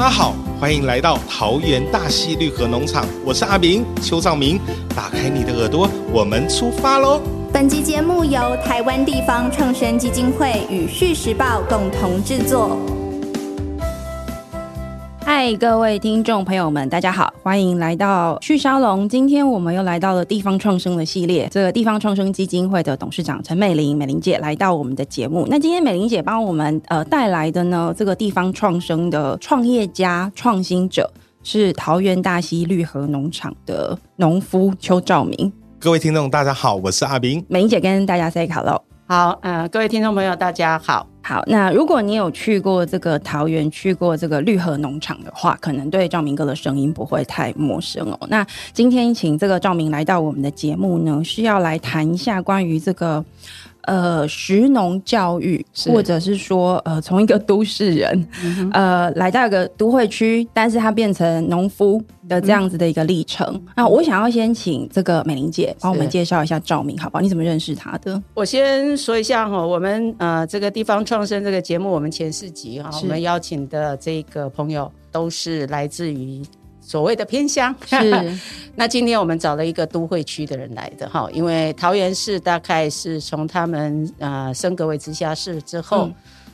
大家好，欢迎来到桃园大溪绿河农场，我是阿明邱兆明，打开你的耳朵，我们出发喽！本集节目由台湾地方创生基金会与《续时报》共同制作。嗨，各位听众朋友们，大家好，欢迎来到趣沙龙。今天我们又来到了地方创生的系列，这个地方创生基金会的董事长陈美玲，美玲姐来到我们的节目。那今天美玲姐帮我们呃带来的呢，这个地方创生的创业家、创新者是桃园大溪绿河农场的农夫邱兆明。各位听众，大家好，我是阿明。美玲姐跟大家 say hello。好，呃，各位听众朋友，大家好。好，那如果你有去过这个桃园，去过这个绿河农场的话，可能对照明哥的声音不会太陌生哦。那今天请这个照明来到我们的节目呢，是要来谈一下关于这个。呃，食农教育，或者是说，呃，从一个都市人，呃，来到一个都会区，但是他变成农夫的这样子的一个历程。那我想要先请这个美玲姐帮我们介绍一下赵明，好不好？你怎么认识他的？我先说一下哈，我们呃，这个地方创生这个节目，我们前四集哈，我们邀请的这个朋友都是来自于。所谓的偏乡。是，那今天我们找了一个都会区的人来的哈，因为桃园市大概是从他们呃升格为直辖市之后，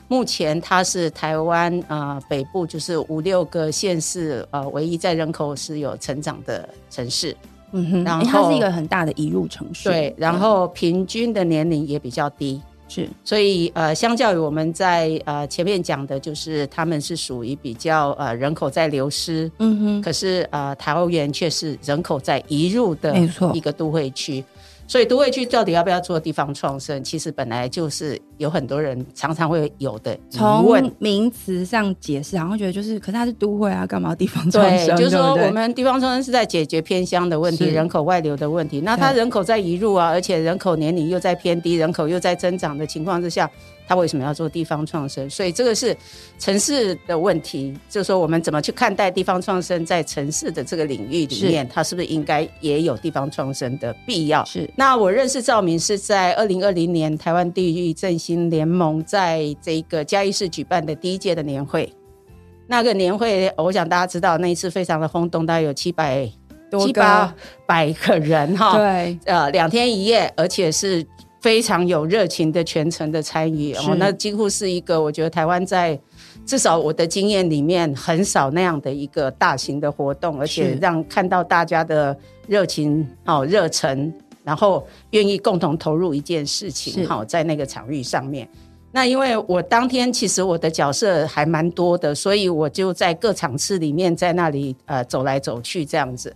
目前它是台湾呃北部就是五六个县市呃唯一在人口是有成长的城市，嗯哼，然后它是一个很大的移入城市，对，然后平均的年龄也比较低。是，所以呃，相较于我们在呃前面讲的，就是他们是属于比较呃人口在流失，嗯哼，可是呃桃园却是人口在移入的一个都会区。所以都会区到底要不要做地方创生？其实本来就是有很多人常常会有的疑问。名词上解释，然后觉得就是，可是它是都会啊，干嘛地方创生？对，就是说我们地方创生是在解决偏乡的问题、人口外流的问题。那它人口在移入啊，而且人口年龄又在偏低，人口又在增长的情况之下。他为什么要做地方创生？所以这个是城市的问题，就是说我们怎么去看待地方创生在城市的这个领域里面，它是不是应该也有地方创生的必要？是。那我认识赵明是在二零二零年台湾地域振兴联盟在这个嘉义市举办的第一届的年会。那个年会，我想大家知道那一次非常的轰动，大概有七百七八百个人哈。对。呃，两天一夜，而且是。非常有热情的全程的参与哦，那几乎是一个我觉得台湾在至少我的经验里面很少那样的一个大型的活动，而且让看到大家的热情哦热忱，然后愿意共同投入一件事情好在那个场域上面。那因为我当天其实我的角色还蛮多的，所以我就在各场次里面在那里呃走来走去这样子。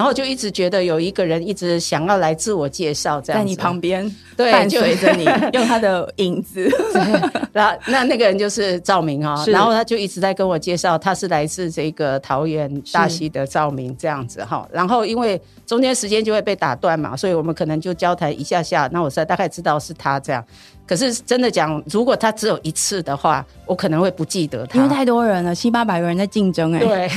然后就一直觉得有一个人一直想要来自我介绍，在你旁边，对，伴随着你，用他的影子。那那那个人就是赵明啊，然后他就一直在跟我介绍，他是来自这个桃园大溪的赵明这样子哈。然后因为中间时间就会被打断嘛，所以我们可能就交谈一下下，那我才大概知道是他这样。可是真的讲，如果他只有一次的话，我可能会不记得他，因为太多人了，七八百个人在竞争哎。对，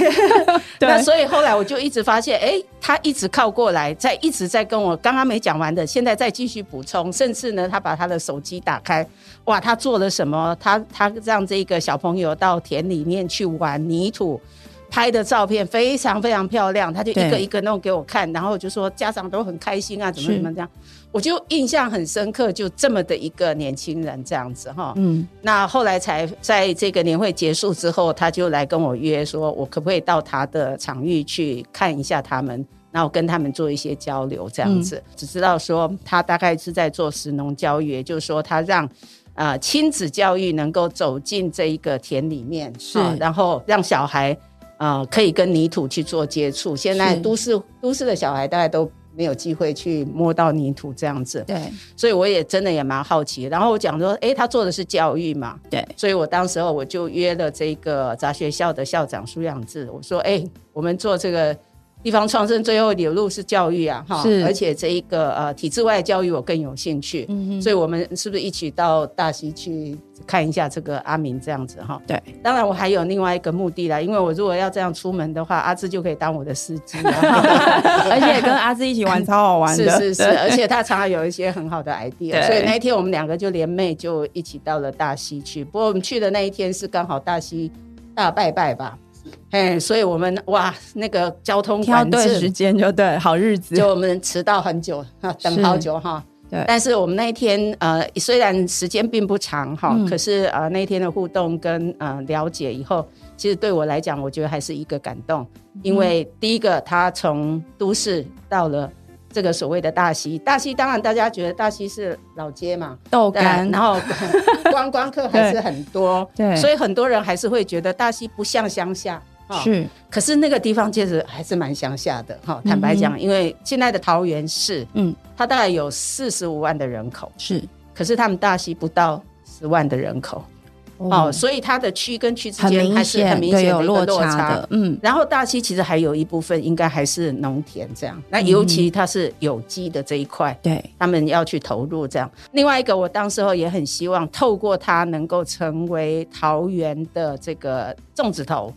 那所以后来我就一直发现，哎，他一直靠过来，在一直在跟我刚刚没讲完的，现在再继续补充，甚至呢，他把他的手机打开，哇，他做了什么？他他让这个小朋友到田里面去玩泥土，拍的照片非常非常漂亮，他就一个一个弄给我看，然后就说家长都很开心啊，怎么怎么这样。我就印象很深刻，就这么的一个年轻人这样子哈。嗯，那后来才在这个年会结束之后，他就来跟我约，说我可不可以到他的场域去看一下他们，然后跟他们做一些交流这样子。只知道说他大概是在做食农教育，也就是说他让啊亲子教育能够走进这一个田里面，是，然后让小孩啊可以跟泥土去做接触。现在都市都市的小孩大概都。没有机会去摸到泥土这样子，对，所以我也真的也蛮好奇。然后我讲说，哎，他做的是教育嘛，对，所以我当时候我就约了这个杂学校的校长苏养志，我说，哎，我们做这个。地方创生最后一条路是教育啊，哈，而且这一个呃体制外教育我更有兴趣，嗯所以我们是不是一起到大溪去看一下这个阿明这样子哈？对，当然我还有另外一个目的啦，因为我如果要这样出门的话，阿志就可以当我的司机，而且跟阿志一起玩超好玩的，是 是是，而且他常常有一些很好的 idea，所以那一天我们两个就连妹就一起到了大溪去。不过我们去的那一天是刚好大溪大拜拜吧。哎，所以我们哇，那个交通挑管对时制，间就对，好日子。就我们迟到很久啊，等好久哈。对。但是我们那一天呃，虽然时间并不长哈，嗯。可是呃那一天的互动跟呃了解以后，其实对我来讲，我觉得还是一个感动，嗯。因为第一个他从都市到了这个所谓的大溪，大溪当然大家觉得大溪是老街嘛，豆干，然后 观光客还是很多，对。所以很多人还是会觉得大溪不像乡下。哈。是。可是那个地方其实还是蛮乡下的哈。坦白讲，因为现在的桃园市，嗯。它大概有四十五万的人口，是。可是他们大溪不到十万的人口哦，所以它的区跟区之间还，是很明显的落差的，。嗯，然后大溪其实还有一部分应该还是农田这样，那尤其它是有机的这一块，对，他们要去投入这样。另外一个，我当时候也很希望透过它能够成为桃园的这个粽子头。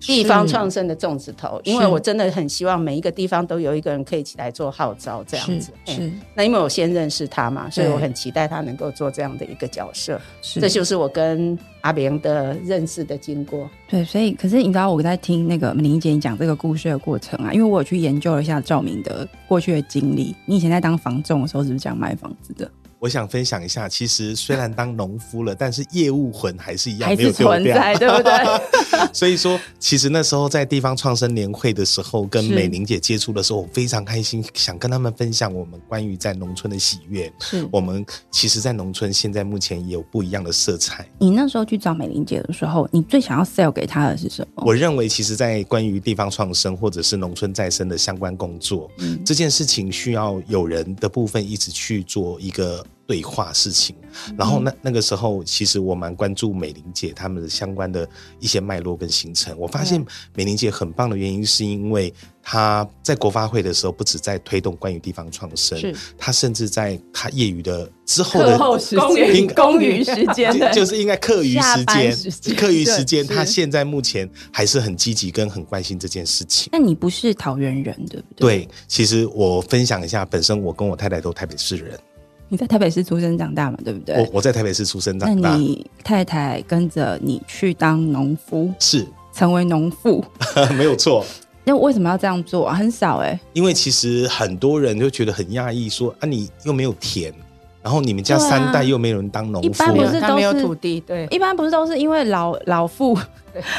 地方创生的粽子头，因为我真的很希望每一个地方都有一个人可以起来做号召这样子。是是那因为我先认识他嘛，所以我很期待他能够做这样的一个角色。是，这就是我跟阿明的认识的经过。对，所以可是你知道我在听那个林姐你讲这个故事的过程啊，因为我有去研究了一下赵明的过去的经历。你以前在当房仲的时候是不是这样卖房子的？我想分享一下，其实虽然当农夫了，但是业务魂还是一样，还没有是存。在，对不对？所以说，其实那时候在地方创生年会的时候，跟美玲姐接触的时候，我非常开心，想跟他们分享我们关于在农村的喜悦。是我们其实，在农村现在目前也有不一样的色彩。你那时候去找美玲姐的时候，你最想要 sell 给她的是什么？我认为，其实，在关于地方创生或者是农村再生的相关工作，嗯这件事情需要有人的部分一直去做一个对话事情。然后那那个时候，其实我蛮关注美玲姐他们的相关的一些脉络跟行程。我发现美玲姐很棒的原因，是因为她在国发会的时候，不止在推动关于地方创生，她甚至在她业余的之后的课后时公间，应公余 时间，就是应该课余时间，课余时间，她现在目前还是很积极跟很关心这件事情。那你不是桃园人，对不对？，对，其实我分享一下，本身我跟我太太都台北市人，你在台北市出生长大嘛，对不对？我我在台北市出生长大，那你太太跟着你去当农夫，是成为农妇，没有错。那为什么要这样做啊？很少哎、因为其实很多人就觉得很讶异，说啊，你又没有田，然后你们家三代又没有人当农夫一般，不是都，是他没有土地，对，一般不是都是因为老老妇、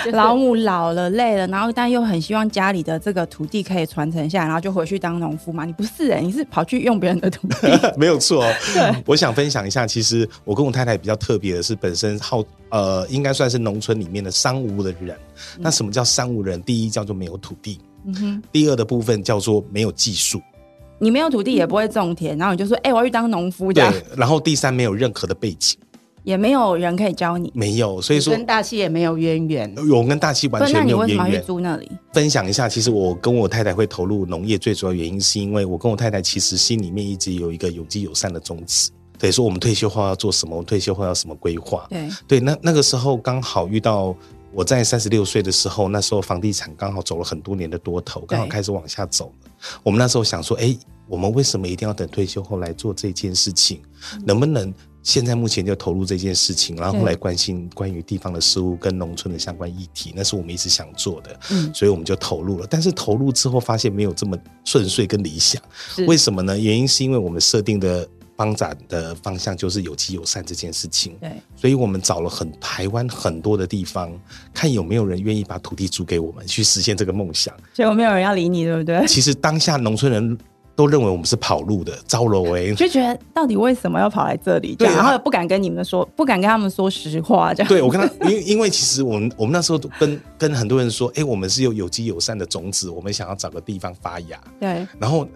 对。老母老了累了，然后但又很希望家里的这个土地可以传承下来，然后就回去当农夫嘛？你不是哎、你是跑去用别人的土地，没有错、哦。我想分享一下，其实我跟我太太比较特别的是，本身好呃，应该算是农村里面的三无的人。那什么叫三无人？第一叫做没有土地，嗯哼，第二的部分叫做没有技术，你没有土地也不会种田，然后你就说哎、我要去当农夫这样，对。然后第三没有任何的背景，也没有人可以教你。没有，所以说跟大溪也没有渊源。我跟大气完全没有你为什么要去渊源。租那里？分享一下，其实我跟我太太会投入农业，最主要原因是因为我跟我太太其实心里面一直有一个有机友善的宗旨。对，说我们退休后要做什么，我们退休后要什么规划。对，对，那那个时候刚好遇到我在三十六岁的时候，那时候房地产刚好走了很多年的多头，刚好开始往下走了。我们那时候想说，哎，我们为什么一定要等退休后来做这件事情？能不能现在目前就投入这件事情，然后对来关心关于地方的事物跟农村的相关议题？那是我们一直想做的，嗯所以我们就投入了。但是投入之后发现没有这么顺遂跟理想，为什么呢？原因是因为我们设定的帮展的方向就是有机友善这件事情。对，所以我们找了很台湾很多的地方，看有没有人愿意把土地租给我们，去实现这个梦想。结果没有人要理你，对不对？其实当下农村人都认为我们是跑路的，招楼哎。就觉得到底为什么要跑来这里？对啊然后也不敢跟你们说，不敢跟他们说实话，这样。对，我跟他，因为因为其实我们我们那时候跟跟很多人说，哎，我们是有有机友善的种子，我们想要找个地方发芽，对然后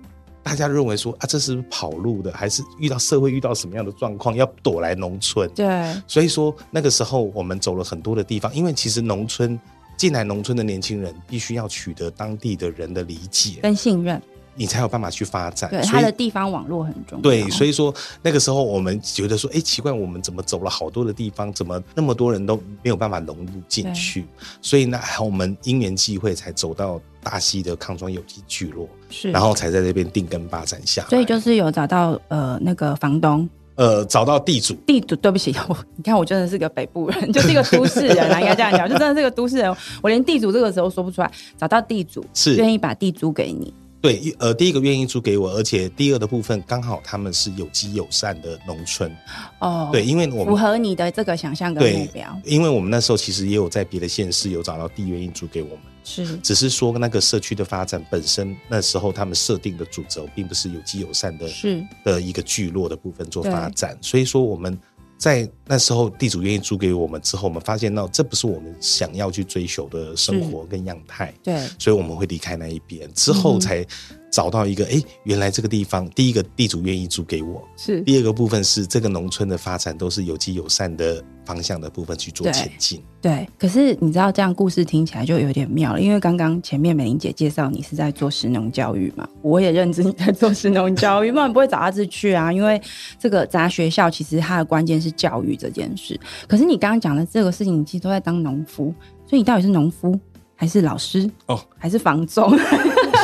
大家认为说啊，这是跑路的，还是遇到社会遇到什么样的状况要躲来农村？对。所以说那个时候我们走了很多的地方，因为其实农村进来农村的年轻人必须要取得当地的人的理解，跟信任，你才有办法去发展。对所以他的地方网络很重要。对，所以以说那个时候我们觉得说，哎，奇怪，我们怎么走了好多的地方，怎么那么多人都没有办法融入进去？所以呢，我们因缘际会才走到大溪的康庄有机聚落，是，然后才在这边定根发展下。所以就是有找到呃那个房东，呃，找到地主，地主，对不起，我你看我真的是个北部人，就是一个都市人啊，应该这样讲，就真的是个都市人，我连地主这个时候说不出来，找到地主是愿意把地租给你，对，一呃，第一个愿意租给我，而且第二的部分刚好他们是有机友善的农村，哦，对，，因为我们符合你的这个想象跟目对标，，因为我们那时候其实也有在别的县市有找到地愿意租给我们，是。只是说那个社区的发展本身那时候他们设定的主轴并不是有机友善的是，的一个聚落的部分做发展，所以说我们在那时候地主愿意租给我们之后，我们发现到这不是我们想要去追求的生活跟样态，对，所以我们会离开那一边，之后才找到一个，哎、原来这个地方，第一个地主愿意租给我，是。第二个部分是这个农村的发展都是有机友善的方向的部分去做前进。对，可是你知道这样故事听起来就有点妙了，因为刚刚前面美玲姐介绍你是在做食农教育嘛，我也认知你在做食农教育，不然不会找阿志去啊。因为这个杂学校其实它的关键是教育这件事，可是你刚刚讲的这个事情，你其实都在当农夫，所以你到底是农夫还是老师哦，还是房仲？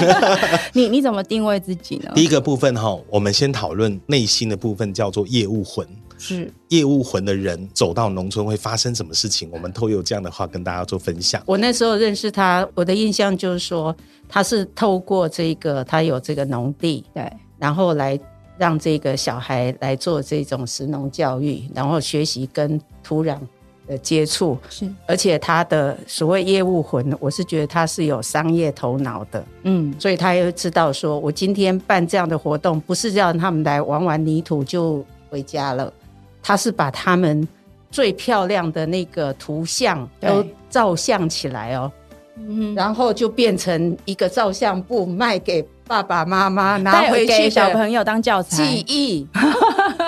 你你怎么定位自己呢？第一个部分哈，我们先讨论内心的部分，叫做业务魂。是业务魂的人走到农村会发生什么事情？我们都有这样的话跟大家做分享。我那时候认识他，我的印象就是说，他是透过这个，他有这个农地，对，然后来让这个小孩来做这种食农教育，然后学习跟土壤的接触，是。而且他的所谓业务魂，我是觉得他是有商业头脑的，嗯。所以他又知道说，我今天办这样的活动，不是让他们来玩玩泥土就回家了，他是把他们最漂亮的那个图像都照相起来哦，嗯，然后就变成一个照相簿卖给爸爸妈妈拿回去给小朋友当教材。记，忆，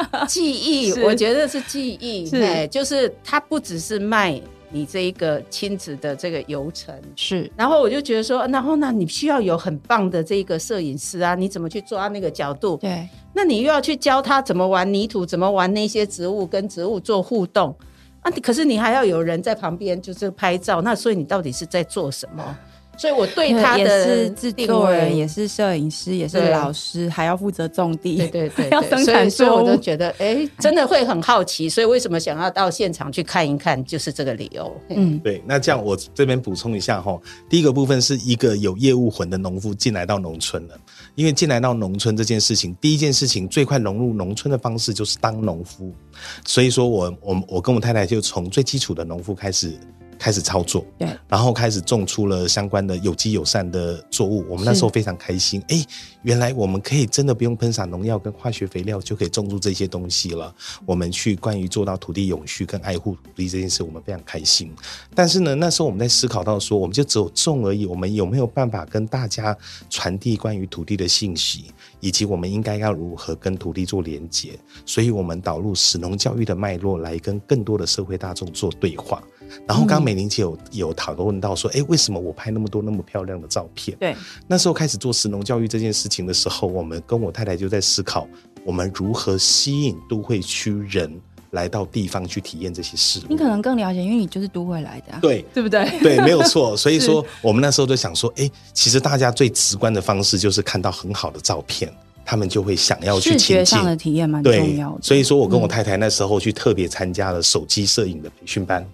记忆，我觉得是记忆，是哎，就是它不只是卖你这一个亲子的这个游程。是然后我就觉得说，然后那，你需要有很棒的这个摄影师啊，你怎么去抓那个角度？对。那你又要去教他怎么玩泥土，怎么玩那些植物，跟植物做互动啊？你可是你还要有人在旁边就是拍照，那所以你到底是在做什么？所以我对他 的是制定作人，也是摄影师，也是老师，还要负责种地。对对对，要生产所以我作物就觉得，哎，真的会很好奇，所以为什么想要到现场去看一看，就是这个理由。嗯，嗯，对，那这样我这边补充一下哈，第一个部分是一个有业务魂的农夫进来到农村了，因为进来到农村这件事情，第一件事情最快融入农村的方式就是当农夫，所以说我我我跟我太太就从最基础的农夫开始开始操作，对，然后开始种出了相关的有机友善的作物。我们那时候非常开心，哎，原来我们可以真的不用喷洒农药跟化学肥料就可以种出这些东西了。我们去关于做到土地永续跟爱护土地这件事，我们非常开心。但是呢，那时候我们在思考到说，我们就只有种而已，我们有没有办法跟大家传递关于土地的信息，以及我们应该要如何跟土地做连接？所以我们导入史农教育的脉络，来跟更多的社会大众做对话。然后刚刚美玲姐有有讨论到说，哎，为什么我拍那么多那么漂亮的照片？对，那时候开始做石农教育这件事情的时候，我们跟我太太就在思考，我们如何吸引都会区人来到地方去体验这些事物。你可能更了解，因为你就是都会来的、啊，对对不对？对，没有错。所以说，我们那时候就想说，哎，其实大家最直观的方式就是看到很好的照片，他们就会想要去视亲近觉上。的体验蛮重要的，，所以说我跟我嗯太太那时候去特别参加了手机摄影的培训班，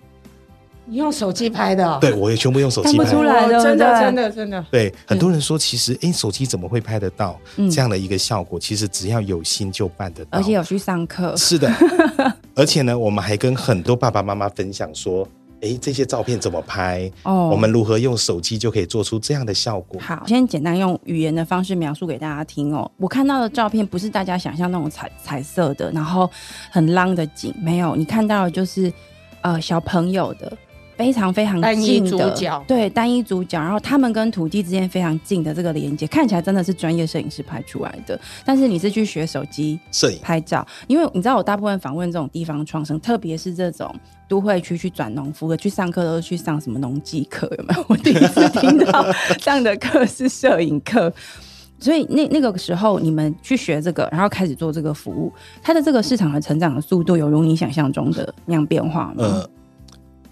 你用手机拍的、哦，对我也全部用手机拍出。来哦对不对真的真的真的。对，很多人说，其实哎，手机怎么会拍得到嗯这样的一个效果？其实只要有心就办得到。而且有去上课，是的，而且呢，我们还跟很多爸爸妈妈分享说，哎，这些照片怎么拍？哦我们如何用手机就可以做出这样的效果？好，先简单用语言的方式描述给大家听哦。我看到的照片不是大家想象那种彩彩色的，然后很浪的景，没有，你看到的就是呃小朋友的。非常非常单一近的主角对单一主角，然后他们跟土地之间非常近的这个连接，看起来真的是专业摄影师拍出来的。但是你是去学手机摄影拍照，因为你知道我大部分访问这种地方创生，特别是这种都会区去转农夫的，去上课都是去上什么农技课，有没有？我第一次听到上的课是摄影课。所以那那个时候你们去学这个，然后开始做这个服务，它的这个市场的成长的速度有如你想象中的那样变化吗？呃，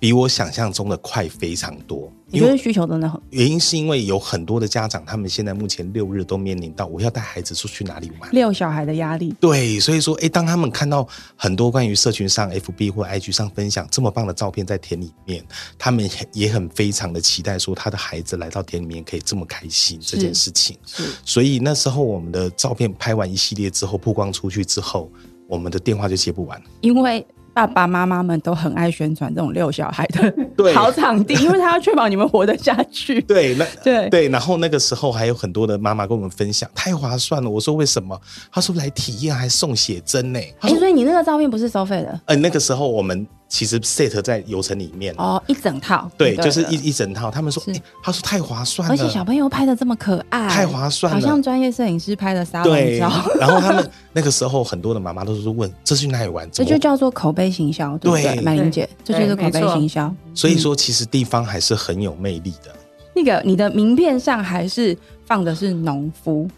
比我想象中的快非常多。我觉得需求真的很。原因是因为有很多的家长，他们现在目前六日都面临到我要带孩子出去哪里玩，遛小孩的压力。对，所以说，哎，当他们看到很多关于社群上 FB 或 IG 上分享这么棒的照片在田里面，他们也很非常的期待说他的孩子来到田里面可以这么开心这件事情。是，所以那时候我们的照片拍完一系列之后曝光出去之后，我们的电话就接不完，因为。爸爸妈妈们都很爱宣传这种遛小孩的对好场地，因为他要确保你们活得下去。对，那对对，然后那个时候还有很多的妈妈跟我们分享，太划算了。我说为什么？他说来体验还送写真呢。哎，所以你那个照片不是收费的？呃，那个时候我们。其实 set 在游程里面哦，一整套对，就是一一整套。他们说，他说太划算了，而且小朋友拍的这么可爱，太划算了，好像专业摄影师拍的沙龙照。然后他们那个时候很多的妈妈都是问，这去哪里玩？这就叫做口碑行销，对不对？麦玲姐，这就是口碑行销。所以说，其实地方还是很有魅力的。那个你的名片上还是放的是农夫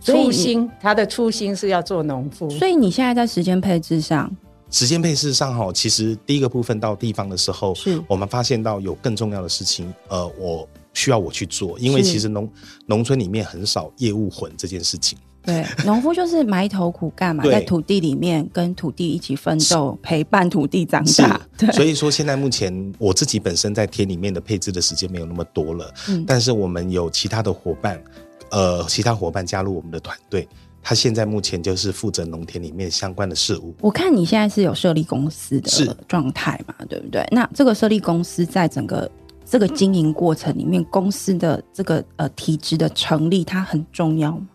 初心，他的初心是要做农夫。所以你现在在时间配置上。时间配置上哈，其实第一个部分到地方的时候，是我们发现到有更重要的事情，呃，我需要我去做，因为其实农农村里面很少业务混这件事情。对，农夫就是埋头苦干嘛，在土地里面跟土地一起奋斗，陪伴土地长大。对，所以说现在目前我自己本身在田里面的配置的时间没有那么多了，嗯，但是我们有其他的伙伴，呃，其他伙伴加入我们的团队。他现在目前就是负责农田里面相关的事务。我看你现在是有设立公司的状态嘛，对不对？那这个设立公司在整个这个经营过程里面，公司的这个呃体制的成立，它很重要吗？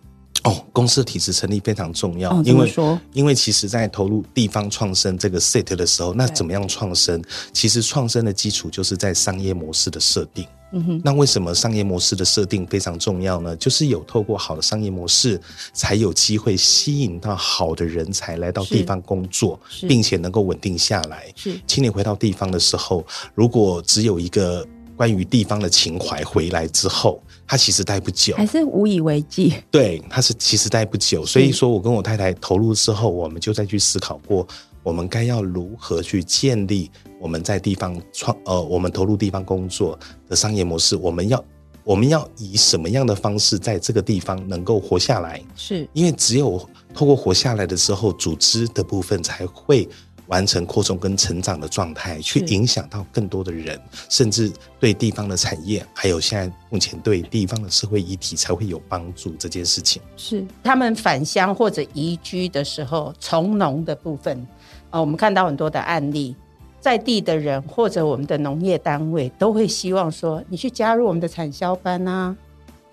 哦，公司的体制成立非常重要，因为说因为其实在投入地方创生这个 set 的时候，那怎么样创生？其实创生的基础就是在商业模式的设定。嗯哼，那为什么商业模式的设定非常重要呢？就是有透过好的商业模式，才有机会吸引到好的人才来到地方工作，并且能够稳定下来。是，青年回到地方的时候，如果只有一个关于地方的情怀回来之后，他其实待不久，还是无以为继。对，他是其实待不久。所以说我跟我太太投入之后，我们就再去思考过。我们该要如何去建立我们在地方创呃，我们投入地方工作的商业模式？我们要我们要以什么样的方式在这个地方能够活下来？是因为只有透过活下来的时候，组织的部分才会完成扩充跟成长的状态，去影响到更多的人，甚至对地方的产业，还有现在目前对地方的社会议题才会有帮助。这件事情是他们返乡或者移居的时候，从农的部分。呃，我们看到很多的案例，在地的人或者我们的农业单位都会希望说，你去加入我们的产销班啊，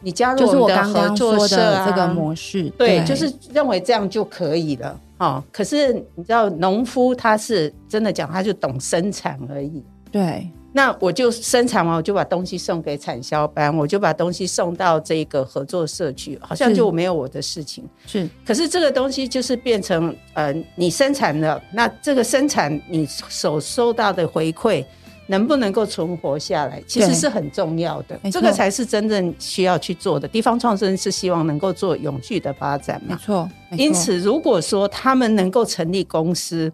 你加入我们的合作社这个模式，对，就是认为这样就可以了。哦，可是你知道，农夫他是真的讲，他就懂生产而已。对。那我就生产完，我就把东西送给产销班，我就把东西送到这个合作社去，好像就没有我的事情。是，可是这个东西就是变成，呃，你生产了，那这个生产你所收到的回馈能不能够存活下来，其实是很重要的。这个才是真正需要去做的。地方创生是希望能够做永续的发展嘛？没错。因此，如果说他们能够成立公司。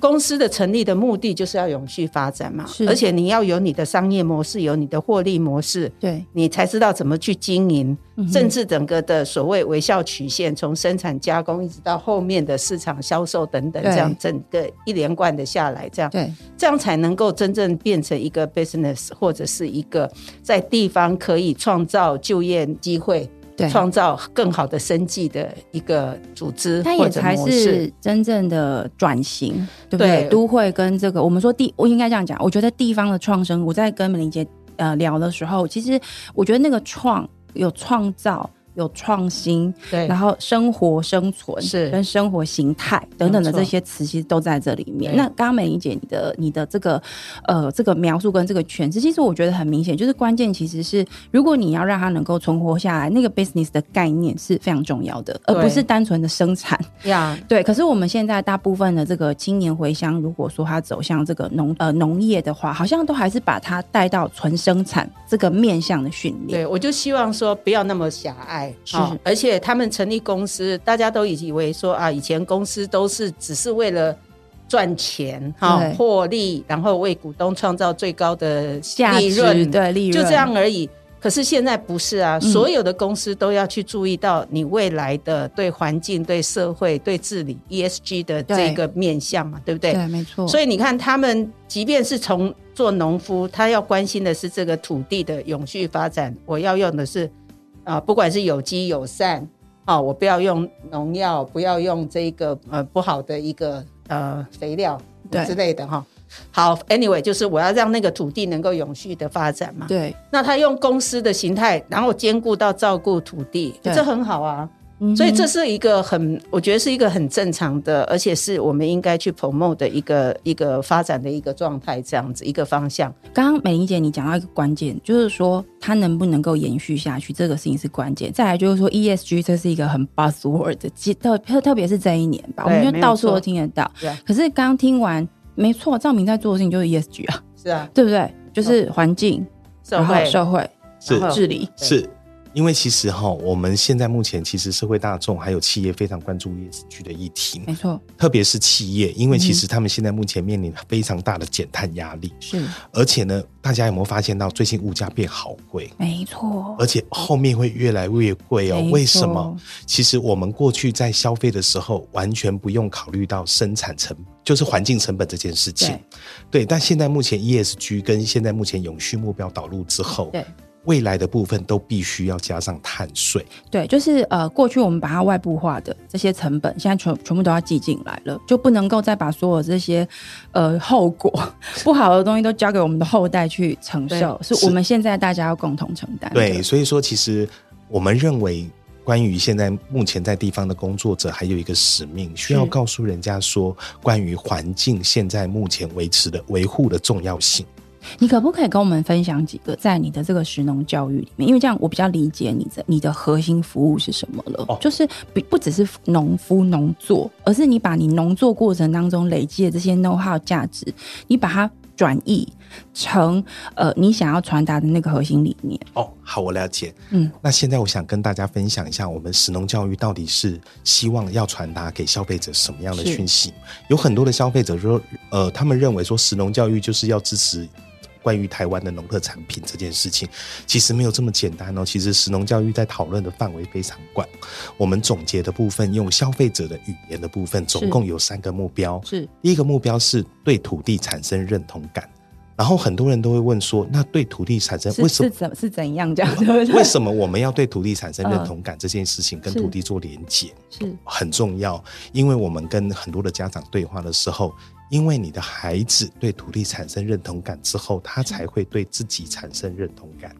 公司的成立的目的就是要永续发展嘛，而且你要有你的商业模式，有你的获利模式，对。你才知道怎么去经营，甚至整个的所谓微笑曲线，从生产加工一直到后面的市场销售等等，这样整个一连贯的下来，这样对，这样才能够真正变成一个 business 或者是一个在地方可以创造就业机会。创造更好的生计的一个组织，它也才是真正的转型，对不对？都会跟这个，我们说地，我应该这样讲。我觉得地方的创生，我在跟美玲姐呃聊的时候，其实我觉得那个创有创造。有创新，对，然后生活生存是跟生活形态等等的这些词，其实都在这里面。那刚刚美玲姐你的你的这个呃这个描述跟这个诠释，其实我觉得很明显，就是关键其实是如果你要让它能够存活下来，那个 business 的概念是非常重要的，而不是单纯的生产。呀，对。可是我们现在大部分的这个青年回乡，如果说他走向这个农呃农业的话，好像都还是把它带到纯生产这个面向的训练。对，我就希望说不要那么狭隘。是，而且他们成立公司，大家都以为说啊，以前公司都是只是为了赚钱哈对获利，然后为股东创造最高的利润，对利润就这样而已。可是现在不是啊，嗯所有的公司都要去注意到你未来的对环境、对社会、对治理 ESG 的这个面向嘛，对不对？对，没错。所以你看，他们即便是从做农夫，他要关心的是这个土地的永续发展。我要用的是啊、不管是有机友善，啊、我不要用农药，不要用这个呃不好的一个呃肥料之类的哈。好，anyway，就是我要让那个土地能够永续的发展嘛。对，那他用公司的形态，然后兼顾到照顾土地，对这很好啊。嗯所以这是一个很，我觉得是一个很正常的，而且是我们应该去 promote 的一个一个发展的一个状态，这样子一个方向。刚刚美玲姐你讲到一个关键，就是说它能不能够延续下去，这个事情是关键。再来就是说 ESG 这是一个很 buzzword 的，特特特别是这一年吧，我们就到处都听得到。可是刚刚听完，没错，赵明在做的事情就是 ESG 啊，是啊，对不对？就是环境、然后社会社会、是然后治理，是因为其实哈，我们现在目前其实社会大众还有企业非常关注 ESG 的议题，没错，特别是企业，因为其嗯实他们现在目前面临非常大的减碳压力，是而且呢，大家有没有发现到最近物价变好贵？没错，而且后面会越来越贵哦为什么？其实我们过去在消费的时候，完全不用考虑到生产成，就是环境成本这件事情。对，但现在目前 ESG 跟现在目前永续目标导入之后，对。未来的部分都必须要加上碳税。对，就是呃，过去我们把它外部化的这些成本，现在全全部都要记进来了，就不能够再把所有这些呃后果 不好的东西都交给我们的后代去承受，是是我们现在大家要共同承担。对，所以说其实我们认为。关于现在目前在地方的工作者，还有一个使命，需要告诉人家说，关于环境现在目前维持的维护的重要性。你可不可以跟我们分享几个在你的这个食农教育里面？因为这样我比较理解你的你的核心服务是什么了，哦就是不不只是农夫农作，而是你把你农作过程当中累积的这些 know how 价值，你把它转译成呃你想要传达的那个核心理念。哦，好，我了解。嗯，那现在我想跟大家分享一下，我们食农教育到底是希望要传达给消费者什么样的讯息？有很多的消费者说，呃，他们认为说食农教育就是要支持。关于台湾的农特产品这件事情，其实没有这么简单哦。其实食农教育在讨论的范围非常广。我们总结的部分，用消费者的语言的部分，总共有三个目标。是第一个目标是对土地产生认同感，然后很多人都会问说，那对土地产生为什么是怎是怎样这样？对对？为什么我们要对土地产生认同感？这件事情跟土地做连接是很重要，因为我们跟很多的家长对话的时候，因为你的孩子对土地产生认同感之后，他才会对自己产生认同感。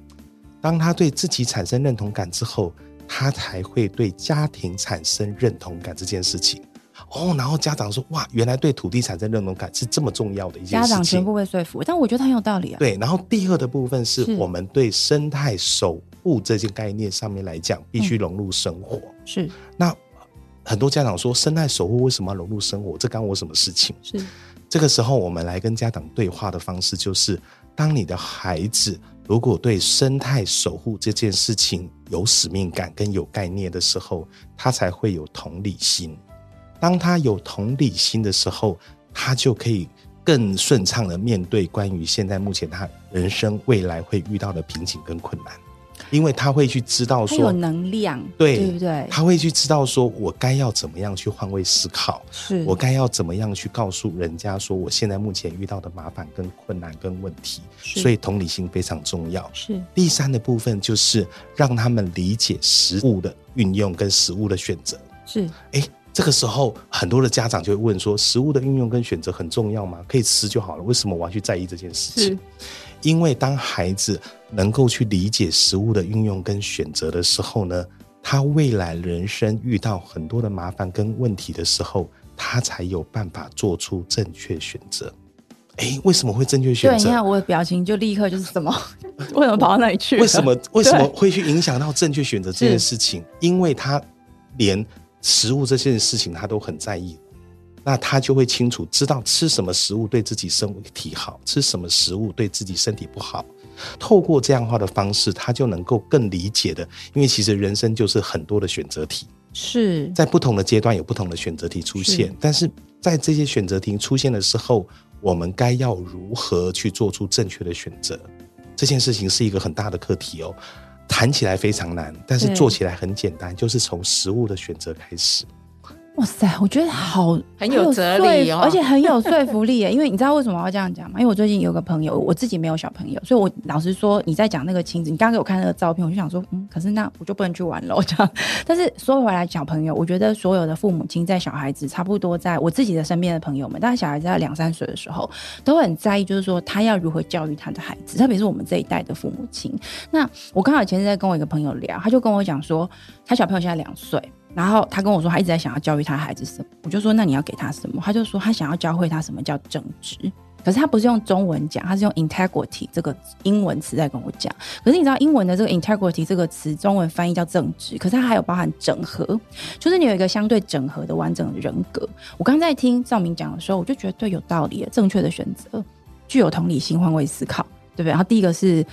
当他对自己产生认同感之后，他才会对家庭产生认同感这件事情。哦，然后家长说：“哇，原来对土地产生认同感是这么重要的一件事情。”家长全部被说服，但我觉得很有道理啊。对，然后第二的部分是是我们对生态守护这件概念上面来讲，必须融入生活。是那很多家长说，生态守护为什么要融入生活？这干我什么事情？是这个时候，我们来跟家长对话的方式就是：当你的孩子如果对生态守护这件事情有使命感跟有概念的时候，他才会有同理心。当他有同理心的时候，他就可以更顺畅的面对关于现在目前他人生未来会遇到的瓶颈跟困难，因为他会去知道他有说，能量，对对不对？他会去知道说我该要怎么样去换位思考，是我该要怎么样去告诉人家说我现在目前遇到的麻烦跟困难跟问题，所以同理心非常重要。是第三的部分就是让他们理解食物的运用跟食物的选择。是诶，这个时候很多的家长就会问说，食物的运用跟选择很重要吗？可以吃就好了，为什么我要去在意这件事情？因为当孩子能够去理解食物的运用跟选择的时候呢，他未来人生遇到很多的麻烦跟问题的时候，他才有办法做出正确选择。诶，为什么会正确选择对，你？看我的表情就立刻就是什么？为什么跑到那里去？为什么为什么会去影响到正确选择这件事情？因为他连食物这件事情他都很在意，那他就会清楚知道吃什么食物对自己身体好，吃什么食物对自己身体不好。透过这样化的方式，他就能够更理解的，因为其实人生就是很多的选择题。是在不同的阶段有不同的选择题出现是，但是在这些选择题出现的时候，我们该要如何去做出正确的选择？这件事情是一个很大的课题哦，谈起来非常难，但是做起来很简单，就是从食物的选择开始。哇塞，我觉得好很有哲理哦而且很有说服力耶。因为你知道为什么我要这样讲吗？因为我最近有个朋友，我自己没有小朋友，所以我老实说，你在讲那个亲子，你刚刚给我看那个照片，我就想说，嗯，可是那我就不能去玩了 这样。但是说回来，小朋友，我觉得所有的父母亲在小孩子差不多在我自己的身边的朋友们，大概小孩子在两三岁的时候，都很在意，就是说他要如何教育他的孩子，特别是我们这一代的父母亲。那我刚好前阵在跟我一个朋友聊，他就跟我讲说，他小朋友现在两岁。然后他跟我说，他一直在想要教育他孩子什么，我就说那你要给他什么？他就说他想要教会他什么叫正直，可是他不是用中文讲，他是用 integrity 这个英文词在跟我讲。可是你知道英文的这个 integrity 这个词，中文翻译叫正直，可是它还有包含整合，就是你有一个相对整合的完整的人格。我刚在听赵明讲的时候，我就觉得对，有道理，正确的选择，具有同理心，换位思考，对不对？然后第一个是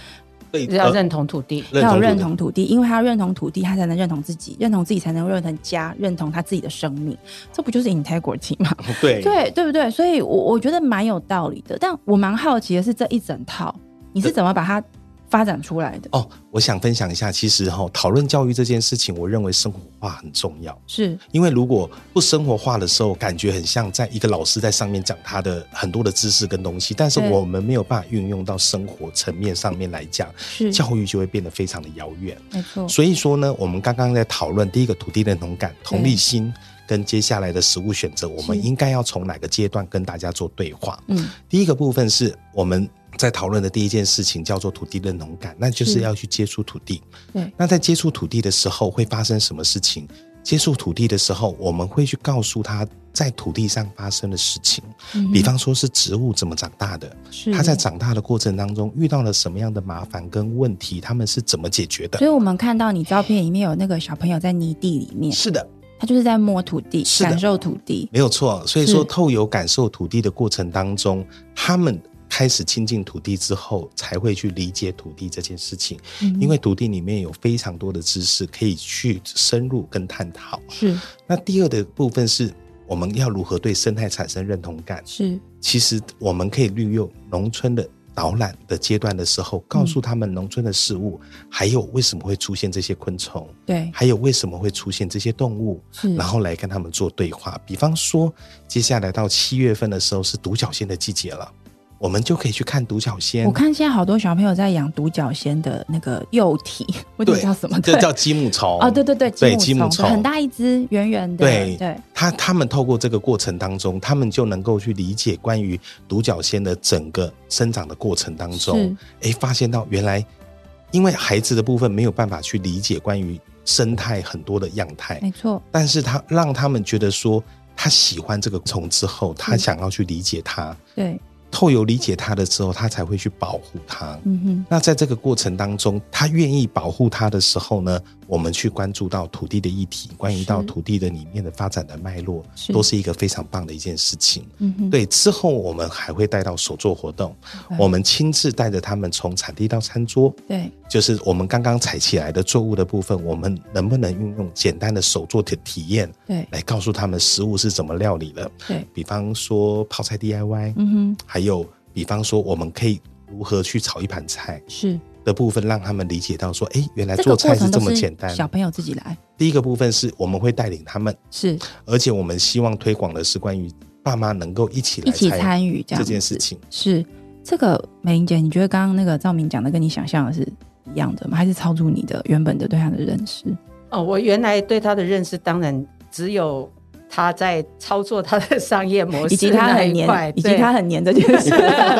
对，要认同土地。要有认同土地，因为他要认同土地，他才能认同自己，认同自己才能认同家，认同他自己的生命，这不就是 integrity 吗？对对对不对？所以我，我觉得蛮有道理的。但我蛮好奇的是，这一整套你是怎么把它发展出来的？哦，我想分享一下，其实哈、讨论教育这件事情，我认为生活化很重要。是因为如果不生活化的时候，感觉很像在一个老师在上面讲他的很多的知识跟东西，但是我们没有办法运用到生活层面上面来讲，是，教育就会变得非常的遥远。没错，所以说呢，我们刚刚在讨论第一个土地认同感、同理心，跟接下来的食物选择，我们应该要从哪个阶段跟大家做对话？嗯，第一个部分是我们在讨论的第一件事情叫做土地认同感，那就是是要去接触土地。对，那在接触土地的时候会发生什么事情？接触土地的时候，我们会去告诉他在土地上发生的事情，嗯比方说是植物怎么长大的，是它在长大的过程当中遇到了什么样的麻烦跟问题，他们是怎么解决的所？以我们看到你照片里面有那个小朋友在泥地里面，是的，他就是在摸土地，感受土地。没有错。所以说，透有感受土地的过程当中，他们开始亲近土地之后，才会去理解土地这件事情。嗯因为土地里面有非常多的知识可以去深入跟探讨。是那第二的部分是我们要如何对生态产生认同感。是其实我们可以利用农村的导览的阶段的时候，告诉他们农村的事物，还有为什么会出现这些昆虫，对，还有为什么会出现这些动物，是然后来跟他们做对话。比方说，接下来到七月份的时候是独角仙的季节了，我们就可以去看独角仙。我看现在好多小朋友在养独角仙的那个幼体，我记得对叫什么？这叫积木虫哦，对对对，对积木虫，积木虫很大一只，圆圆的，对对，他他们透过这个过程当中，他们就能够去理解关于独角仙的整个生长的过程当中，哎，发现到原来因为孩子的部分没有办法去理解关于生态很多的样态，没错，但是他让他们觉得说他喜欢这个虫之后，他想要去理解它，对，透有理解他的时候，他才会去保护他。嗯哼，那在这个过程当中，他愿意保护他的时候呢，我们去关注到土地的议题，关于到土地的里面的发展的脉络，是。都是一个非常棒的一件事情。嗯哼，对，之后我们还会带到手作活动，我们亲自带着他们从产地到餐桌，对，就是我们刚刚采起来的作物的部分，我们能不能运用简单的手作的体验对，来告诉他们食物是怎么料理的？对，比方说泡菜 DIY，、嗯哼，还有比方说我们可以如何去炒一盘菜。是的部分，让他们理解到说，哎，原来做菜是这么简单。小朋友自己来，第一个部分是我们会带领他们，是而且我们希望推广的是关于爸妈能够一起来一起参与这这样子件事情。是这个美玲姐，你觉得刚刚那个赵明讲的跟你想象的是一样的吗？还是超出你的原本的对他的认识？哦，我原来对他的认识当然只有他在操作他的商业模式以及他很黏以及他很黏这件事。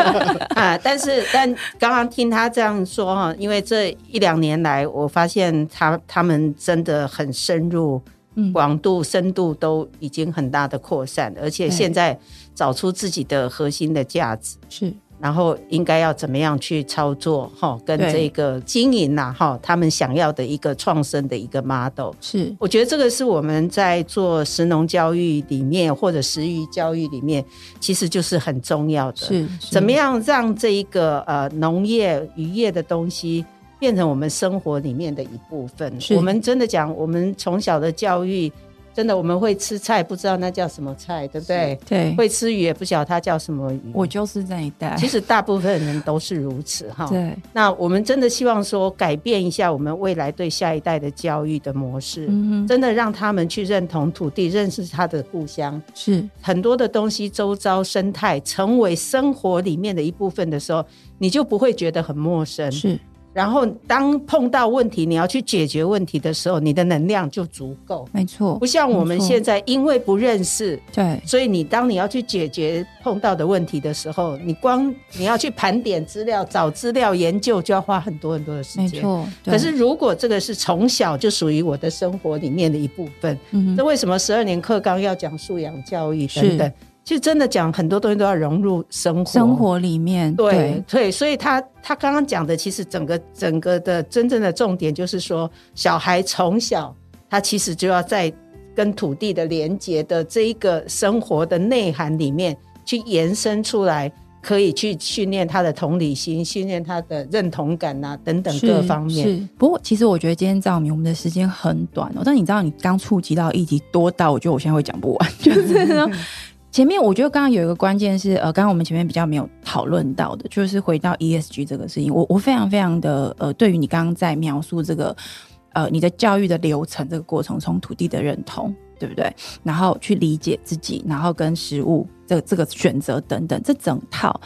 啊，但是但刚刚听他这样说哈，因为这一两年来，我发现他他们真的很深入，嗯。广度、深度都已经很大的扩散，而且现在找出自己的核心的价值，是然后应该要怎么样去操作哈，跟对这个经营呐哈，他们想要的一个创生的一个 model。是，我觉得这个是我们在做食农教育里面或者食育教育里面，其实就是很重要的。是怎么？样让这一个呃农业渔业的东西变成我们生活里面的一部分。我们真的讲，我们从小的教育，真的我们会吃菜，不知道那叫什么菜，对不对？对，会吃鱼，也不晓得它叫什么鱼。我就是那一代。其实大部分人都是如此哈。对，那我们真的希望说，改变一下我们未来对下一代的教育的模式，嗯，真的让他们去认同土地，认识他的故乡。是很多的东西，周遭生态成为生活里面的一部分的时候，你就不会觉得很陌生。是，然后，当碰到问题，你要去解决问题的时候，你的能量就足够。没错不，像我们现在，因为不认识，对，所以你当你要去解决碰到的问题的时候，你光你要去盘点资料、找资料、研究，就要花很多很多的时间。没错。可是，如果这个是从小就属于我的生活里面的一部分，嗯哼，那为什么十二年课纲要讲素养教育等等？其实真的讲很多东西都要融入生活。生活里面，对对，所以他他刚刚讲的，其实整个整个的真正的重点就是说，小孩从小他其实就要在跟土地的连接的这一个生活的内涵里面去延伸出来，可以去训练他的同理心，训练他的认同感啊等等各方面。是，不过其实我觉得今天赵明，我们的时间很短哦。但你知道，你刚触及到议题多到，我觉得我现在会讲不完。就是呢，前面我觉得刚刚有一个关键是，呃，刚刚我们前面比较没有讨论到的，就是回到 ESG 这个事情，我我非常非常的呃，对于你刚刚在描述这个呃你的教育的流程这个过程，从土地的认同。对不对？然后去理解自己，然后跟食物这这个选择等等，这整套，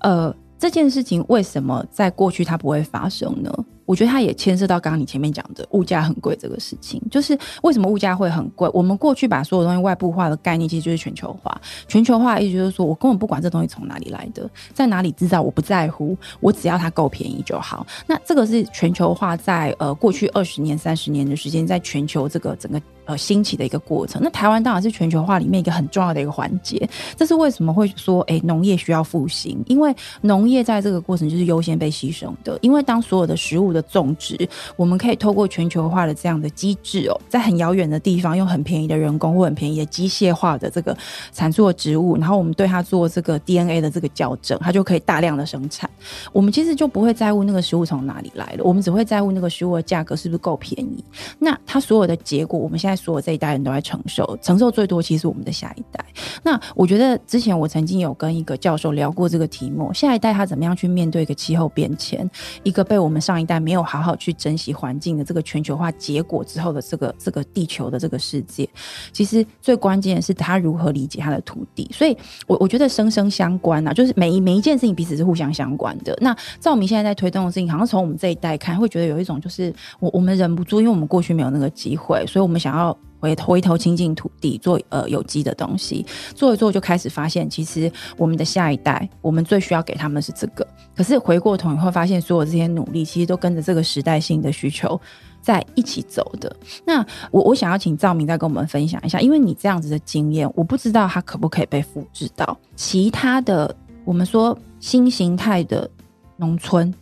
呃，这件事情为什么在过去它不会发生呢？我觉得它也牵涉到刚刚你前面讲的物价很贵这个事情，就是为什么物价会很贵？我们过去把所有东西外部化的概念，其实就是全球化。全球化的意思就是说我根本不管这东西从哪里来的，在哪里制造，我不在乎，我只要它够便宜就好。那这个是全球化在呃过去二十年、三十年的时间，在全球这个整个呃兴起的一个过程。那台湾当然是全球化里面一个很重要的一个环节。这是为什么会说，哎，农业需要复兴？因为农业在这个过程就是优先被牺牲的。因为当所有的食物的种植，我们可以透过全球化的这样的机制哦，在很遥远的地方用很便宜的人工或很便宜的机械化的这个产出的植物，然后我们对它做这个 DNA 的这个校正，它就可以大量的生产。我们其实就不会在乎那个食物从哪里来了，我们只会在乎那个食物的价格是不是够便宜。那它所有的结果，我们现在所有这一代人都在承受，承受最多其实我们的下一代。那我觉得之前我曾经有跟一个教授聊过这个题目，下一代他怎么样去面对一个气候变迁，一个被我们上一代没有好好去珍惜环境的这个全球化结果之后的这个这个地球的这个世界，其实最关键的是他如何理解他的土地。所以我我觉得生生相关啊，就是每一每一件事情彼此是互相相关的。那照明现在在推动的事情，好像从我们这一代看，会觉得有一种就是我我们忍不住，因为我们过去没有那个机会，所以我们想要。回回头亲近土地，做呃有机的东西，做一做就开始发现，其实我们的下一代，我们最需要给他们是这个。可是回过头你会发现，所有这些努力其实都跟着这个时代性的需求在一起走的。那我我想要请赵明再跟我们分享一下，因为你这样子的经验，我不知道它可不可以被复制到其他的我们说新形态的农村，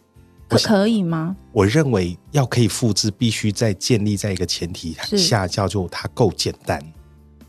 可可以吗？我认为要可以复制，必须在建立在一个前提下，叫做它够简单。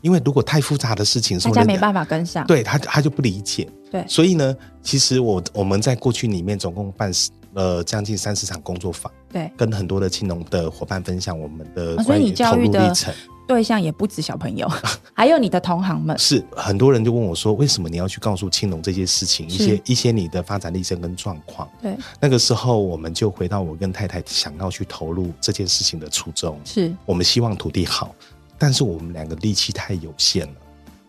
因为如果太复杂的事情，大家没办法跟上。对他他就不理解。对，所以呢，其实我我们在过去里面总共办呃将近三十场工作坊，对，跟很多的青农的伙伴分享我们的啊所以你关于投教育的入历程。对象也不止小朋友，还有你的同行们。是很多人就问我说，为什么你要去告诉青龙这些事情，一些一些你的发展历程跟状况？对，那个时候我们就回到我跟太太想要去投入这件事情的初衷。是我们希望土地好，但是我们两个力气太有限了，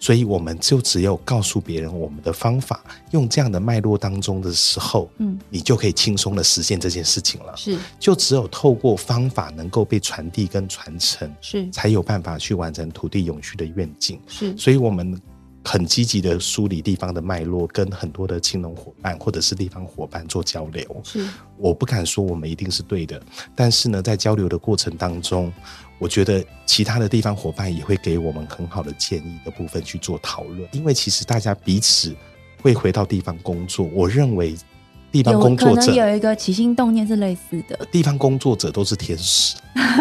所以我们就只有告诉别人我们的方法，用这样的脉络当中的时候，嗯，你就可以轻松的实现这件事情了。是就只有透过方法能够被传递跟传承，是才有办法去完成土地永续的愿景。是所以我们很积极的梳理地方的脉络，跟很多的青农伙伴或者是地方伙伴做交流。是我不敢说我们一定是对的，但是呢，在交流的过程当中，我觉得其他的地方伙伴也会给我们很好的建议的部分去做讨论。因为其实大家彼此会回到地方工作，我认为地方工作者有一个起心动念是类似的，地方工作者都是天使，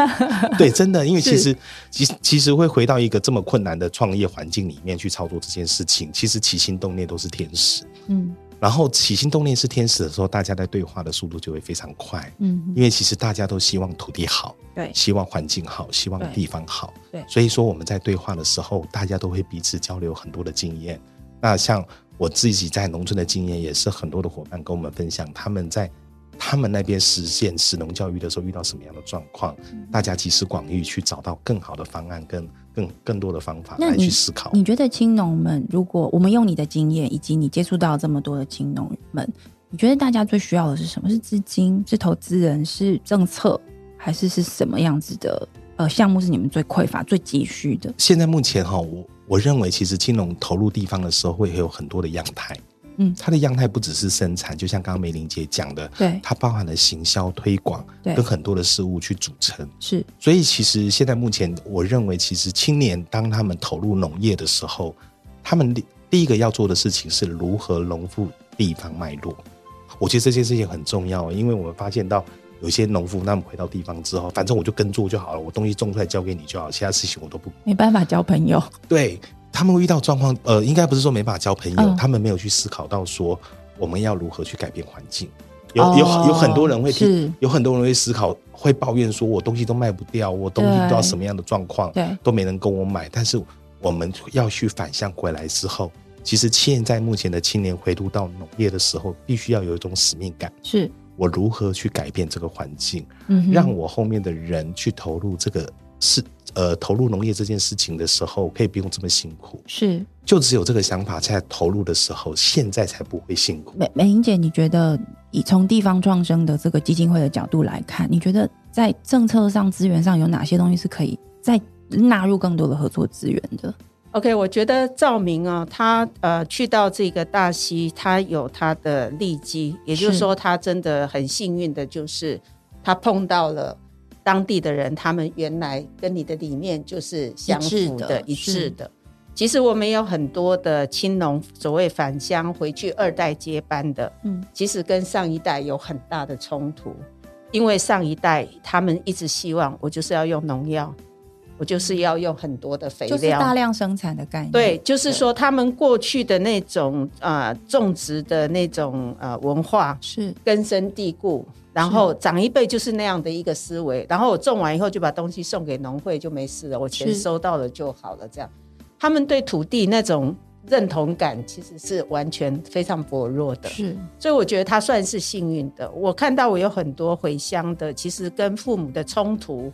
对，真的，因为其实其实其实会回到一个这么困难的创业环境里面去操作这件事情，其实起心动念都是天使。嗯，然后起心动念是天使的时候，大家在对话的速度就会非常快。嗯，因为其实大家都希望土地好，对，希望环境好，希望地方好。对所以说我们在对话的时候，大家都会彼此交流很多的经验。那像我自己在农村的经验，也是很多的伙伴跟我们分享，他们在他们那边实现实农教育的时候遇到什么样的状况，嗯大家集思广益去找到更好的方案，跟更更多的方法来去思考。你觉得青农们，如果我们用你的经验，以及你接触到这么多的青农们，你觉得大家最需要的是什么？是资金？是投资人？是政策？还是是什么样子的呃项目是你们最匮乏、最急需的？现在目前哈，我我认为其实青农投入地方的时候会有很多的样态。嗯它的样态不只是生产，就像刚刚梅玲姐讲的，对它包含了行销推广对跟很多的事物去组成。是所以其实现在目前，我认为其实青年当他们投入农业的时候，他们第第一个要做的事情是如何融入地方脉络。我觉得这件事情很重要，因为我们发现到有些农夫，他们回到地方之后，反正我就耕作就好了，我东西种出来交给你就好，其他事情我都不没办法交朋友。对他们会遇到状况，呃，应该不是说没办法交朋友，嗯他们没有去思考到说我们要如何去改变环境。有哦有有很多人会是提，有很多人会思考，会抱怨说我东西都卖不掉，我东西不知道什么样的状况，对都没人跟我买。但是我们要去反向回来之后，其实现在目前的青年回入到农业的时候，必须要有一种使命感。是，我如何去改变这个环境，嗯让我后面的人去投入这个事，呃，投入农业这件事情的时候，可以不用这么辛苦。是就只有这个想法在投入的时候，现在才不会辛苦。美美英姐，你觉得以从地方创生的这个基金会的角度来看，你觉得在政策上、资源上有哪些东西是可以再纳入更多的合作资源的？OK，我觉得赵明啊，他呃去到这个大溪，他有他的利基，也就是是。说，他真的很幸运的，就是他碰到了当地的人，他们原来跟你的理念就是相符的、一致是的。其实我们有很多的青农所谓返乡回去二代接班的，嗯，其实跟上一代有很大的冲突，因为上一代他们一直希望我就是要用农药，我就是要用很多的肥料，就是大量生产的概念。对，就是说他们过去的那种呃种植的那种呃文化是。根深蒂固，然后长一辈就是那样的一个思维，然后我种完以后就把东西送给农会就没事了，我钱收到了就好了，这样。他们对土地那种认同感其实是完全非常薄弱的。是。所以我觉得他算是幸运的。我看到我有很多回乡的，其实跟父母的冲突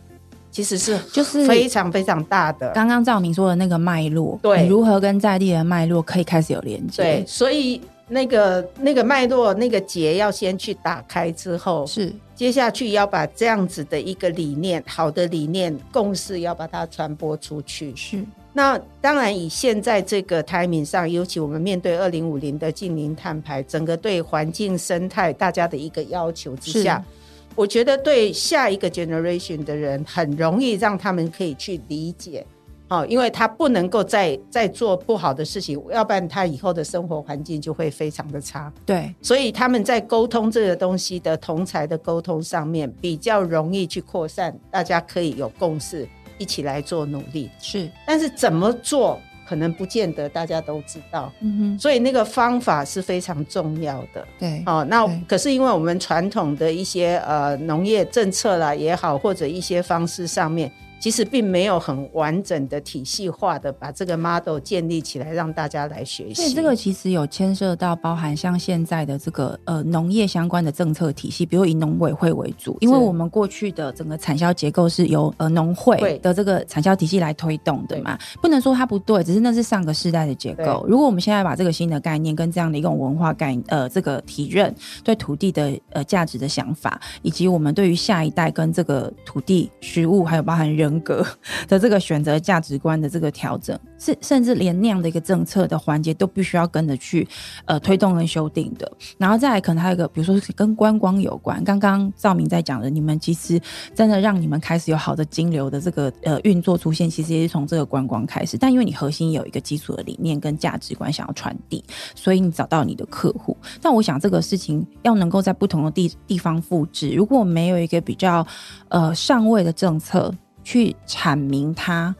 其实是就是非常非常大的。刚刚赵明说的那个脉络，对你如何跟在地的脉络可以开始有连接？对，，所以那个那个脉络那个结要先去打开之后，是接下去要把这样子的一个理念，好的理念共识要把它传播出去。是那当然，以现在这个 timing 上，尤其我们面对二零五零的近零碳排，整个对环境生态大家的一个要求之下，我觉得对下一个 generation 的人很容易让他们可以去理解。哦，因为他不能够再再做不好的事情，要不然他以后的生活环境就会非常的差。对，所以他们在沟通这个东西的同才的沟通上面比较容易去扩散，大家可以有共识，一起来做努力。是但是怎么做，可能不见得大家都知道，嗯哼，所以那个方法是非常重要的。对，哦，那可是因为我们传统的一些呃农业政策啦也好，或者一些方式上面，其实并没有很完整的体系化的把这个 model 建立起来，让大家来学习。所以这个其实有牵涉到包含像现在的这个呃农业相关的政策体系，比如以农委会为主，因为我们过去的整个产销结构是由呃农会会。的这个产销体系来推动的嘛，不能说它不对，只是那是上个世代的结构。如果我们现在把这个新的概念跟这样的一种文化概呃这个体认对土地的呃价值的想法，以及我们对于下一代跟这个土地、食物还有包含人人格 的这个选择价值观的这个调整，是甚至连那样的一个政策的环节都必须要跟着去呃推动跟修订的。然后再来可能还有一个，比如说跟观光有关。刚刚赵明在讲的，你们其实真的让你们开始有好的金流的这个呃运作出现，其实也是从这个观光开始。但因为你核心有一个基础的理念跟价值观想要传递，所以你找到你的客户。但我想这个事情要能够在不同的地地方复制，如果没有一个比较呃上位的政策去阐明它。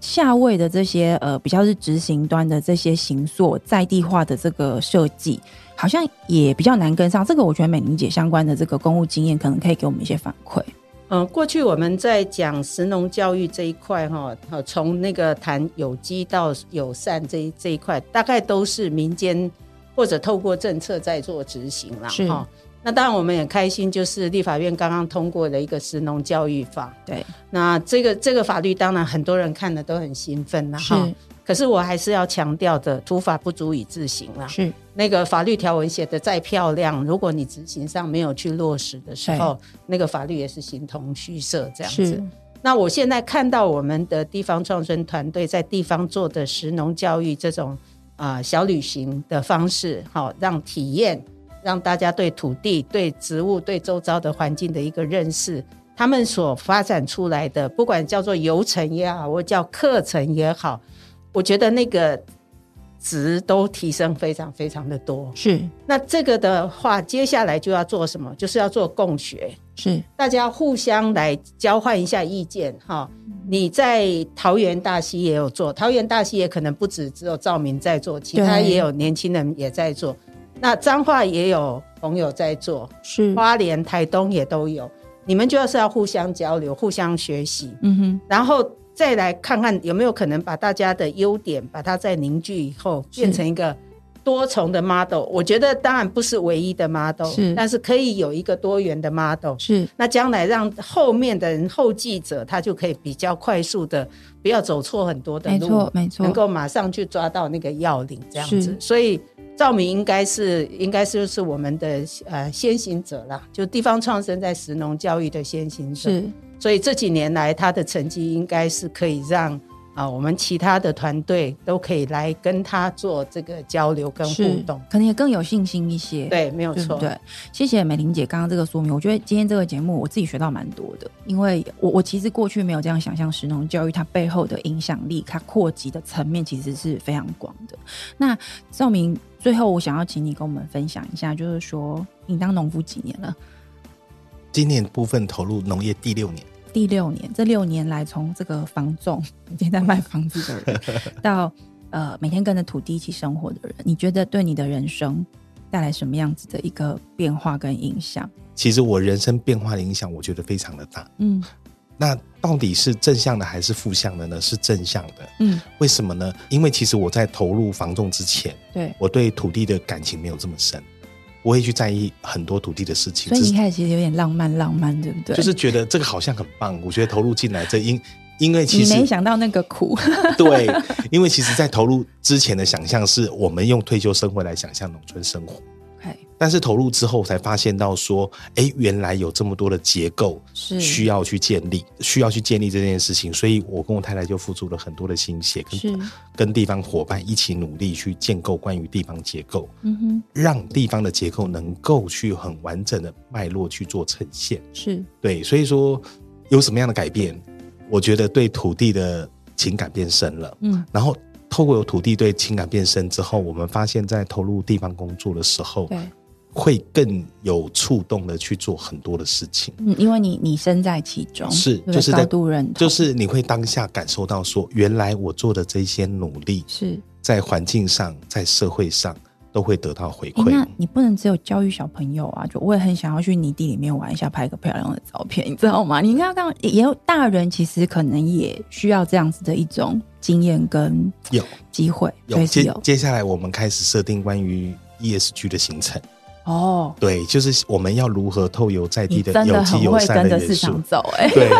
下位的这些呃比较是执行端的这些行所在地化的这个设计，好像也比较难跟上。这个我觉得美玲姐相关的这个公务经验，可能可以给我们一些反馈。嗯，过去我们在讲食农教育这一块哈，从那个谈有机到友善这这一块，大概都是民间或者透过政策在做执行了哈。那当然，我们也开心，就是立法院刚刚通过了一个食农教育法。对，那这个这个法律，当然很多人看了都很兴奋了哈。可是我还是要强调的，土法不足以自行啦。是那个法律条文写的再漂亮，如果你执行上没有去落实的时候，那个法律也是形同虚设这样子。那我现在看到我们的地方创生团队在地方做的食农教育这种啊小旅行的方式，好让体验。让大家对土地、对植物、对周遭的环境的一个认识，他们所发展出来的，不管叫做游程也好，或叫课程也好，我觉得那个值都提升非常非常的多。是，那这个的话，接下来就要做什么？就是要做共学，是大家互相来交换一下意见。哈，你在桃园大溪也有做，桃园大溪也可能不止只有照明在做，其他也有年轻人也在做。那彰化也有朋友在做，是。花莲、台东也都有，你们就是要互相交流、互相学习，嗯哼，然后再来看看有没有可能把大家的优点，把它再凝聚以后，变成一个多重的 model。我觉得当然不是唯一的 model，是，但是可以有一个多元的 model，是。那将来让后面的人、后继者，他就可以比较快速的，不要走错很多的路，没错，没错，能够马上去抓到那个要领，这样子，所以。赵明应该是应该是是我们的呃先行者啦，就地方创生在石农教育的先行者，是，所以这几年来他的成绩应该是可以让啊我们其他的团队都可以来跟他做这个交流跟互动，可能也更有信心一些。对，没有错。对，谢谢美玲姐刚刚这个说明，我觉得今天这个节目我自己学到蛮多的，因为我我其实过去没有这样想象石农教育它背后的影响力，它扩及的层面其实是非常广的。那赵明。最后，我想要请你跟我们分享一下，就是说，你当农夫几年了？今年部分投入农业第六年。第六年，这六年来，从这个房仲 已经在卖房子的人，到呃每天跟着土地一起生活的人，你觉得对你的人生带来什么样子的一个变化跟影响？其实我人生变化的影响，我觉得非常的大。嗯。那到底是正向的还是负向的呢？是正向的。嗯，为什么呢？因为其实我在投入房仲之前，对我对土地的感情没有这么深，不会去在意很多土地的事情。所以一开始其实有点浪漫，浪漫对不对？就是觉得这个好像很棒，我觉得投入进来，这因因为其实没想到那个苦。对，因为其实，在投入之前的想象是我们用退休生活来想象农村生活。但是投入之后才发现到说，哎，原来有这么多的结构是。需要去建立，需要去建立这件事情，所以我跟我太太就付出了很多的心血，跟跟地方伙伴一起努力去建构关于地方结构，嗯哼，让地方的结构能够去很完整的脉络去做呈现，是。对，所以说有什么样的改变？我觉得对土地的情感变深了，嗯，然后透过有土地对情感变深之后，我们发现，在投入地方工作的时候，对。会更有触动的去做很多的事情，嗯，因为你你身在其中，是就是高度认同，就是你会当下感受到说，原来我做的这些努力是在环境上，在社会上都会得到回馈。那你不能只有教育小朋友啊，就我也很想要去泥地里面玩一下，拍个漂亮的照片，你知道吗？你应该刚也有大人，其实可能也需要这样子的一种经验跟有机会。有接接下来我们开始设定关于 ESG 的行程。哦，对，就是我们要如何透由在地的有机友善的元素走，哎，对，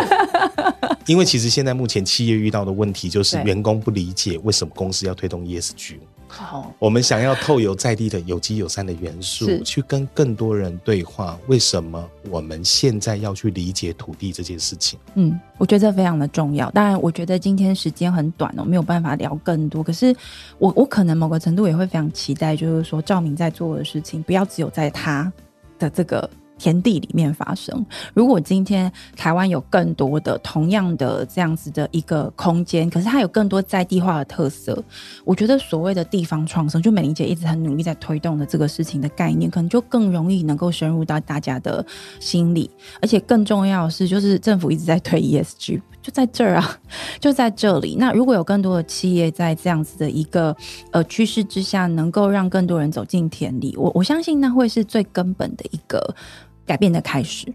因为其实现在目前企业遇到的问题就是员工不理解为什么公司要推动 ESG。好，我们想要透由在地的有机友善的元素，去跟更多人对话。为什么我们现在要去理解土地这件事情？嗯，我觉得这非常的重要。当然，我觉得今天时间很短哦，没有办法聊更多。可是，我我可能某个程度也会非常期待，就是说赵明在做的事情，不要只有在他的这个。田地里面发生。如果今天台湾有更多的同样的这样子的一个空间，可是它有更多在地化的特色，我觉得所谓的地方创生，就美玲姐一直很努力在推动的这个事情的概念，可能就更容易能够深入到大家的心里。而且更重要的是，就是政府一直在推 ESG。就在这儿啊，就在这里。那如果有更多的企业在这样子的一个呃趋势之下，能够让更多人走进田里，我我相信那会是最根本的一个改变的开始。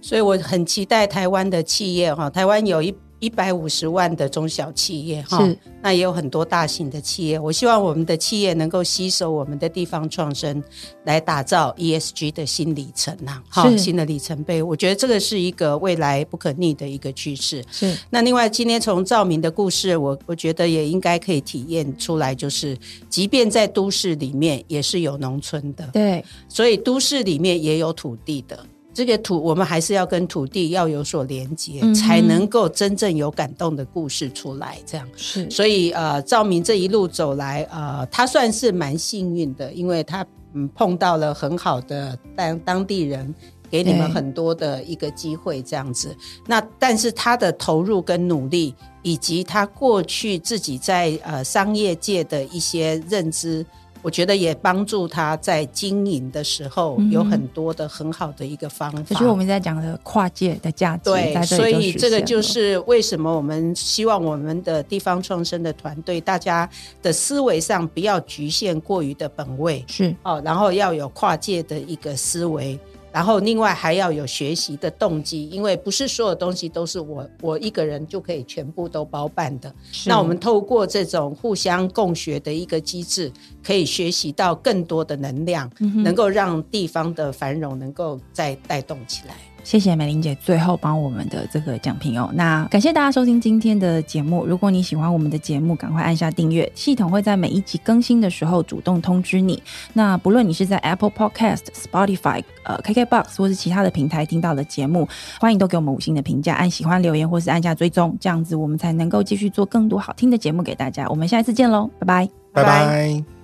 所以我很期待台湾的企业哈，台湾有一。一百五十万的中小企业哈，那也有很多大型的企业。我希望我们的企业能够吸收我们的地方创生，来打造 ESG 的新里程呐，哈，新的里程碑。我觉得这个是一个未来不可逆的一个趋势。是。那另外，今天从照明的故事，我我觉得也应该可以体验出来，就是即便在都市里面，也是有农村的。对。所以都市里面也有土地的。这个土，我们还是要跟土地要有所连接，才能够真正有感动的故事出来。这样是，所以呃，赵明这一路走来，呃，他算是蛮幸运的，因为他嗯碰到了很好的当当地人，给你们很多的一个机会，这样子。那但是他的投入跟努力，以及他过去自己在呃商业界的一些认知。我觉得也帮助他在经营的时候有很多的很好的一个方法，就是我们在讲的跨界的价值。对，所以这个就是为什么我们希望我们的地方创生的团队，大家的思维上不要局限过于的本位，是哦，然后要有跨界的一个思维。然后，另外还要有学习的动机，因为不是所有东西都是我我一个人就可以全部都包办的。那我们透过这种互相共学的一个机制，可以学习到更多的能量，能够让地方的繁荣能够再带动起来。谢谢美玲姐，最后帮我们的这个奖评哦。那感谢大家收听今天的节目。如果你喜欢我们的节目，赶快按下订阅，系统会在每一集更新的时候主动通知你。那不论你是在 Apple Podcast、Spotify、呃 KKBox 或是其他的平台听到的节目，欢迎都给我们五星的评价，按喜欢留言或是按下追踪，这样子我们才能够继续做更多好听的节目给大家。我们下一次见喽，拜拜，拜拜。